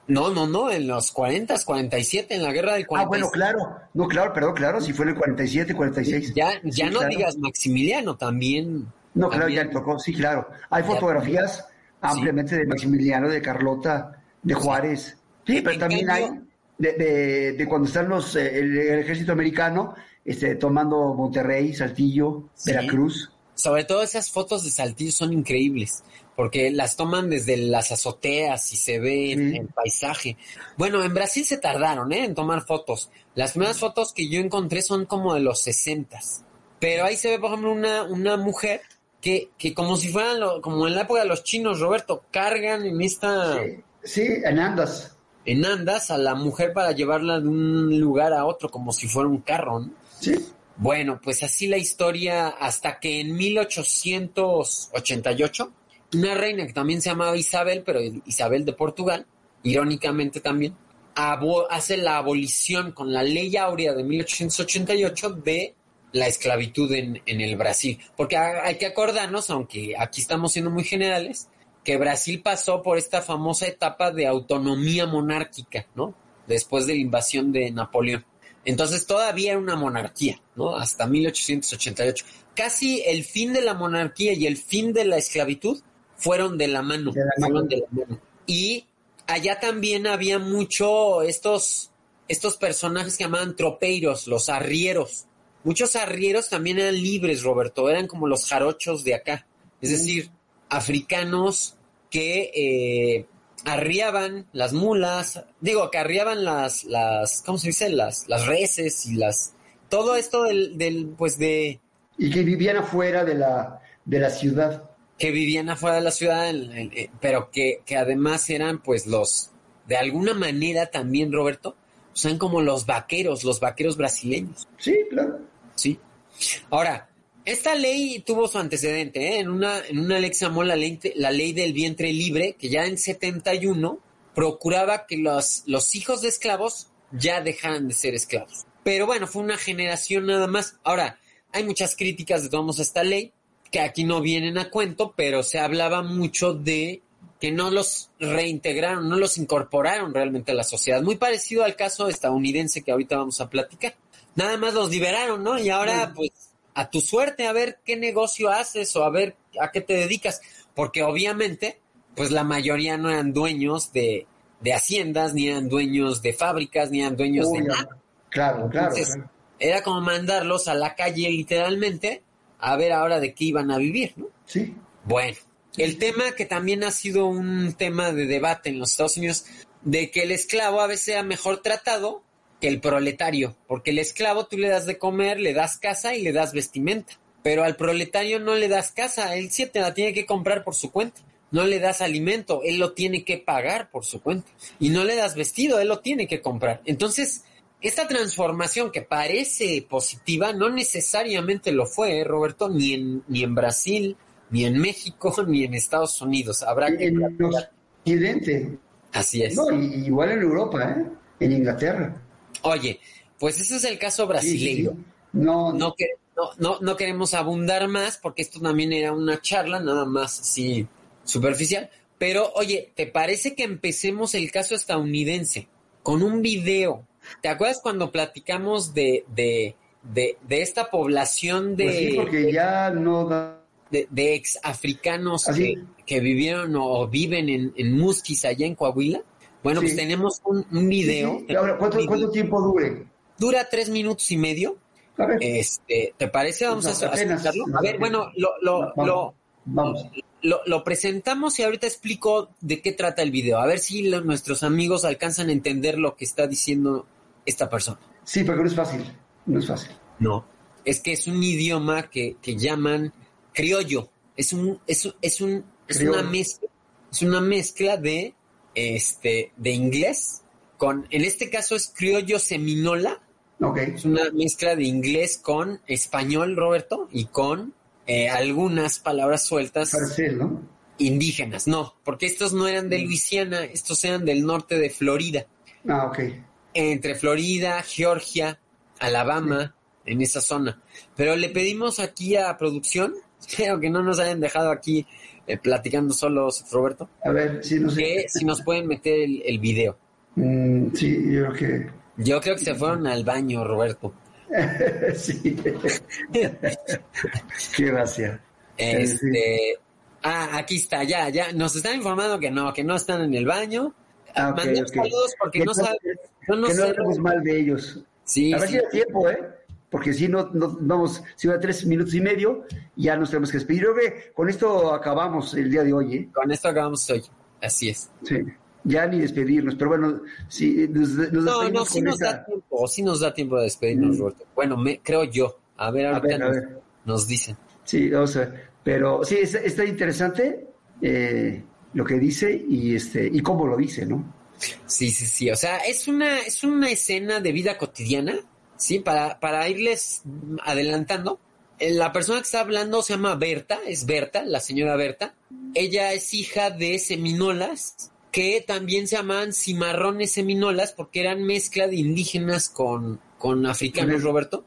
No, no, no, en los 40, 47, en la guerra del 47. Ah, bueno, claro. No, claro, perdón, claro, si fue en el 47, 46. Ya, ya sí, no claro. digas Maximiliano, también. No, claro, también. ya tocó, sí, claro. Hay fotografías sí. ampliamente de Maximiliano, de Carlota, de Juárez. Sí, pero En también cambio- hay de, de, de cuando están los eh, el, el ejército americano este, tomando Monterrey, Saltillo, Sí. Veracruz. Sobre todo esas fotos de Saltillo son increíbles, porque las toman desde las azoteas y se ve el paisaje. Bueno, en Brasil se tardaron ¿eh? en tomar fotos. Las primeras fotos que yo encontré son como de los sesentas. Pero ahí se ve, por ejemplo, una, una mujer que, que como si fueran, lo- como en la época de los chinos, Roberto, cargan en esta, Sí, sí, en Andas. En andas a la mujer para llevarla de un lugar a otro, como si fuera un carro, ¿no? Sí, Bueno, pues así la historia hasta que en 1888 una reina que también se llamaba Isabel, pero Isabel de Portugal, irónicamente también, hace la abolición con la ley áurea de 1888 de la esclavitud en, en, el Brasil. Porque hay que acordarnos, aunque aquí estamos siendo muy generales, que Brasil pasó por esta famosa etapa de autonomía monárquica, ¿no? Después de la invasión de Napoleón. Entonces todavía era una monarquía, ¿no? Hasta 1888. Casi el fin de la monarquía y el fin de la esclavitud fueron de la mano. De la mano. De la mano. Y allá también había mucho estos, estos personajes que llamaban tropeiros, los arrieros. Muchos arrieros también eran libres, Roberto, eran como los jarochos de acá. Es decir, africanos que eh, arriaban las mulas, digo, que arriaban las, las, ¿cómo se dice? Las, las reses y las, todo esto del, del, pues de... Y que vivían afuera de la, de la ciudad. Que vivían afuera de la ciudad, eh, pero que, que además eran pues los, de alguna manera también, Roberto, son como los vaqueros, los vaqueros brasileños. Sí, claro. Sí. Ahora, esta ley tuvo su antecedente, ¿eh? en, una, en una ley que se llamó la ley, la ley del vientre libre, que ya en 71 procuraba que los, los hijos de esclavos ya dejaran de ser esclavos. Pero bueno, fue una generación nada más. Ahora, hay muchas críticas de todos a esta ley, que aquí no vienen a cuento, pero se hablaba mucho de que no los reintegraron, no los incorporaron realmente a la sociedad. Muy parecido al caso estadounidense que ahorita vamos a platicar. Nada más los liberaron, ¿no? Y ahora, pues, a tu suerte, a ver qué negocio haces o a ver a qué te dedicas, porque obviamente, pues la mayoría no eran dueños de, de haciendas, ni eran dueños de fábricas, ni eran dueños de nada. Claro, claro, Era como mandarlos a la calle literalmente a ver ahora de qué iban a vivir, ¿no? Sí. Bueno, el tema que también ha sido un tema de debate en los Estados Unidos, de que el esclavo a veces sea mejor tratado que el proletario, porque el esclavo tú le das de comer, le das casa y le das vestimenta, pero al proletario no le das casa, él sí te la tiene que comprar por su cuenta. No le das alimento, él lo tiene que pagar por su cuenta. Y no le das vestido, él lo tiene que comprar. Entonces, esta transformación que parece positiva no necesariamente lo fue, ¿eh, Roberto, ni en, ni en Brasil, ni en México, ni en Estados Unidos. Habrá que... En Occidente. Así es. No, igual en Europa, ¿eh? En Inglaterra. Oye, pues ese es el caso brasileño. No, no, que, no, no, queremos abundar más porque esto también era una charla, nada más así superficial. Pero oye, ¿te parece que empecemos el caso estadounidense con un video? ¿Te acuerdas cuando platicamos de, de, de, esta población de... Pues sí, porque ya no da... De, de ex africanos que, que, vivieron o viven en, en Musquis, allá en Coahuila. Bueno, pues tenemos un, un video. Ahora, ¿cuánto, tiempo dure? Dura tres minutos y medio. A ver. Este, ¿Te parece? Vamos a, escucharlo. A ver, bueno, lo, lo, lo, vamos. Lo, lo, presentamos y ahorita explico de qué trata el video. A ver si nuestros amigos alcanzan a entender lo que está diciendo esta persona. Sí, porque no es fácil. No es fácil. No. Es que es un idioma que, que llaman criollo. Es un, es, es un, es una mezcla, es una mezcla de este, de inglés con, en este caso es criollo seminola. Okay. Es una mezcla de inglés con español, Roberto, y con eh, algunas palabras sueltas ¿no? indígenas. No, porque estos no eran de Luisiana, estos eran del norte de Florida. Ah, ok. Entre Florida, Georgia, Alabama, en esa zona. Pero le pedimos aquí a producción, creo que no nos hayan dejado aquí eh, platicando solos, Roberto. A ver, si nos, si nos pueden meter el, video. Mm, sí, yo creo que... Yo creo que se fueron al baño, Roberto. sí. Qué gracia. Este... Ah, aquí está, ya, ya. Nos están informando que no, que no están en el baño. Ah, saludos porque no, saben. No, no, que no hablemos mal de ellos. Sí. A ver si da tiempo, ¿eh? Porque si no, no vamos, si va tres minutos y medio, ya nos tenemos que despedir. Yo creo que con esto acabamos el día de hoy. ¿eh? Con esto acabamos hoy, así es. Sí, ya ni despedirnos, pero bueno, si nos, nos No, no, sí nos da tiempo, sí nos da tiempo de despedirnos, mm. Roberto. Bueno, me, creo yo. A ver, a ver, a ver. Nos, dicen. Sí, o sea, pero sí, está, interesante eh, lo que dice y este y cómo lo dice, ¿no? Sí, sí, sí. O sea, es una, es una escena de vida cotidiana ¿sí? Para, para irles adelantando, eh, la persona que está hablando se llama Berta, es Berta, la señora Berta. Ella es hija de seminolas que también se llamaban cimarrones seminolas porque eran mezcla de indígenas con, con africanos, Roberto,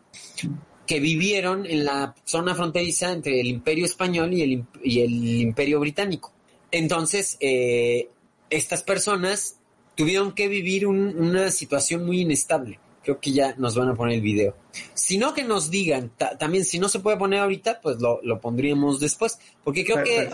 que vivieron en la zona fronteriza entre el imperio español y el, y el imperio británico. Entonces, eh, estas personas tuvieron que vivir una situación muy inestable creo que ya nos van a poner el video. Si no, que nos digan, también si no se puede poner ahorita, pues lo, lo pondríamos después, porque creo que...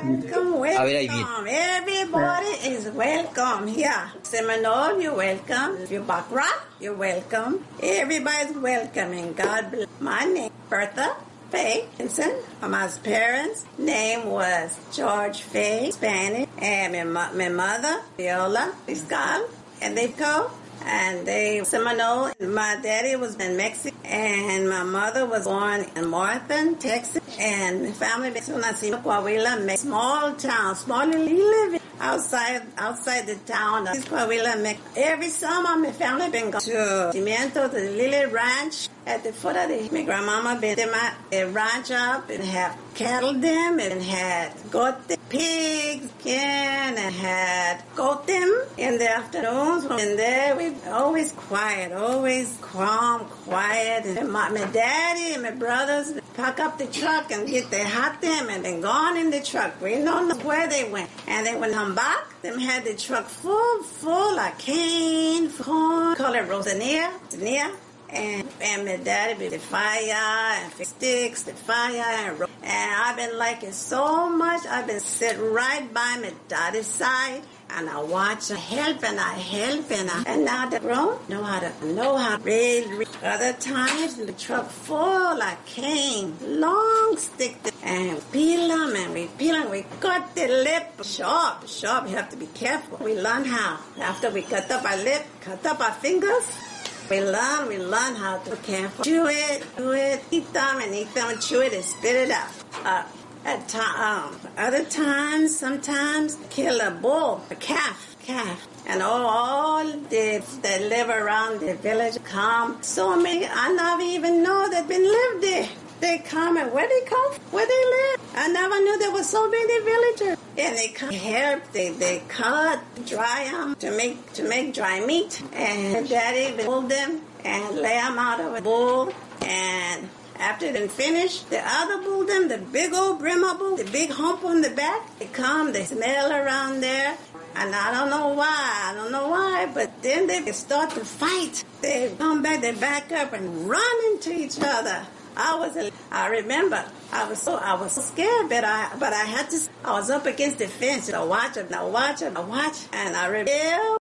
a ver, ahí viene. Everybody is welcome here. Seminole, you're welcome. If you're Bakra, you're welcome. Everybody's welcome and God bless. My name, Bertha. Faye Vincent. My parents' name was George Faye, Spanish, and my, my mother, Viola Fiscal, and they call and they Seminole. My daddy was in Mexico, and my mother was born in Martha, Texas. And family based on Coahuila, small town, small living outside outside the town of Coahuila. Every summer, my family been going to Cimiento, the Lily Ranch at the foot of the. My grandmama been my ranch up and have cattle them and had goat them, pigs and had goat them in the afternoons. And there we always quiet, always calm, quiet. And my, my daddy and my brothers pack up the truck and get their hot them and then gone in the truck. We don't know where they went. And then when I'm back, them had the truck full, full of cane, corn, Rosania, Rosania and, and my daddy be the fire and sticks, the fire and and I've been liking so much. I've been sitting right by my daddy's side and I watch her help and I help and I, and now the grown know how to know how to read. Other times the truck full of cane, long stick and peel them and we peel them. We cut the lip sharp, sharp. You have to be careful. We learn how. After we cut up our lip, cut up our fingers. We learn, we learn how to careful. Chew it, chew it, eat them and eat them and chew it and spit it out. Uh, at time, um, other times, sometimes kill a bull, a calf, calf, and all, all the that live around the village come. So many, I never even know that been lived there. They come and where they come, where they live. I never knew there was so many villagers. And they come help. They they cut, dry them to make to make dry meat. And daddy pulled them and lay them out of a bowl and after they finish, the other bull them, the big old Brahma bull, the big hump on the back, they come, they smell around there. And I don't know why, I don't know why, but then they start to fight. They come back, they back up and run into each other. I was, I remember, I was so, I was so scared, but I, but I had to, I was up against the fence, I watch it, I watch it, I watch, and I remember.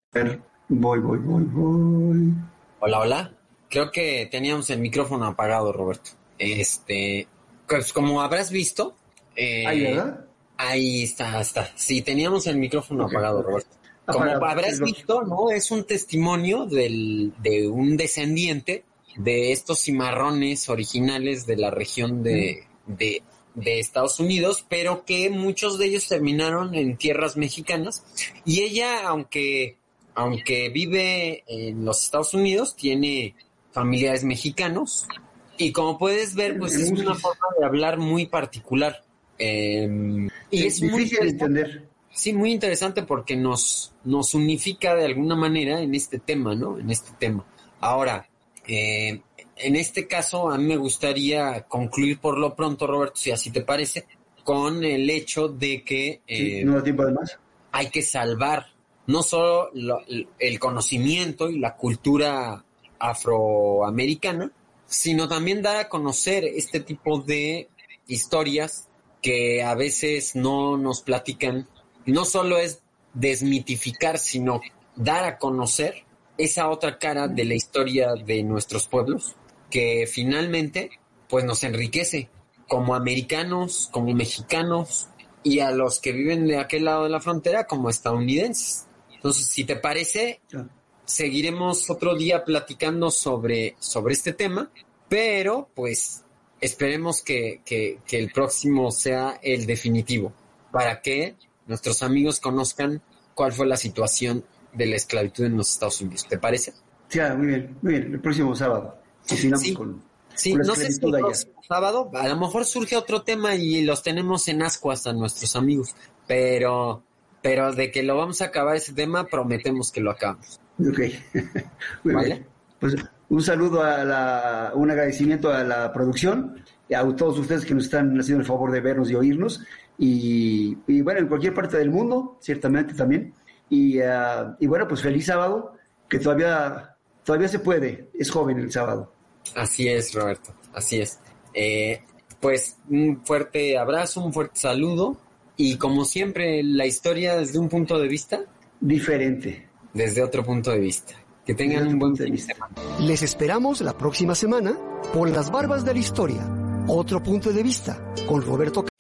Voy, voy, voy, voy. Hola, hola. Creo que teníamos el micrófono apagado, Roberto. Este, pues como habrás visto. Eh, ahí, ¿verdad? Ahí está, está. Sí, teníamos el micrófono apagado, Roberto. Como habrás visto, ¿no? Es un testimonio del, de un descendiente de estos cimarrones originales de la región de, de, de, Estados Unidos, pero que muchos de ellos terminaron en tierras mexicanas. Y ella, aunque, aunque vive en los Estados Unidos, tiene familiares mexicanos y como puedes ver, pues es una forma de hablar muy particular. Em, y es, difícil de entender. Sí, muy interesante porque nos, nos unifica de alguna manera en este tema, ¿no? En este tema. Ahora, eh, en este caso, a mí me gustaría concluir por lo pronto, Roberto, si así te parece, con el hecho de que... Eh, no da tiempo de más. Hay que salvar no solo el conocimiento y la cultura afroamericana, sino también dar a conocer este tipo de historias que a veces no nos platican. No solo es desmitificar, sino dar a conocer esa otra cara de la historia de nuestros pueblos que finalmente pues nos enriquece como americanos, como mexicanos y a los que viven de aquel lado de la frontera como estadounidenses. Entonces, si te parece, seguiremos otro día platicando sobre, sobre este tema, pero pues esperemos que, que, el próximo sea el definitivo para que nuestros amigos conozcan cuál fue la situación de la esclavitud en los Estados Unidos. ¿Te parece? Sí, muy bien, muy bien. El próximo sábado. Sí, Sí, no sé si el sábado, a lo mejor surge otro tema y los tenemos en ascuas a nuestros amigos, pero, pero de que lo vamos a acabar ese tema, prometemos que lo acabamos. Ok, muy bien. Pues un saludo a la, un agradecimiento a la producción, a todos ustedes que nos están haciendo el favor de vernos y oírnos, y, bueno, en cualquier parte del mundo, ciertamente también. Y, ah, y bueno, pues feliz sábado, que todavía, todavía se puede, es joven el sábado. Así es, Roberto, así es. Eh, pues un fuerte abrazo, un fuerte saludo y como siempre la historia desde un punto de vista diferente. Desde otro punto de vista. Que tengan un buen fin de semana. Les esperamos la próxima semana por las barbas de la historia. Otro punto de vista con Roberto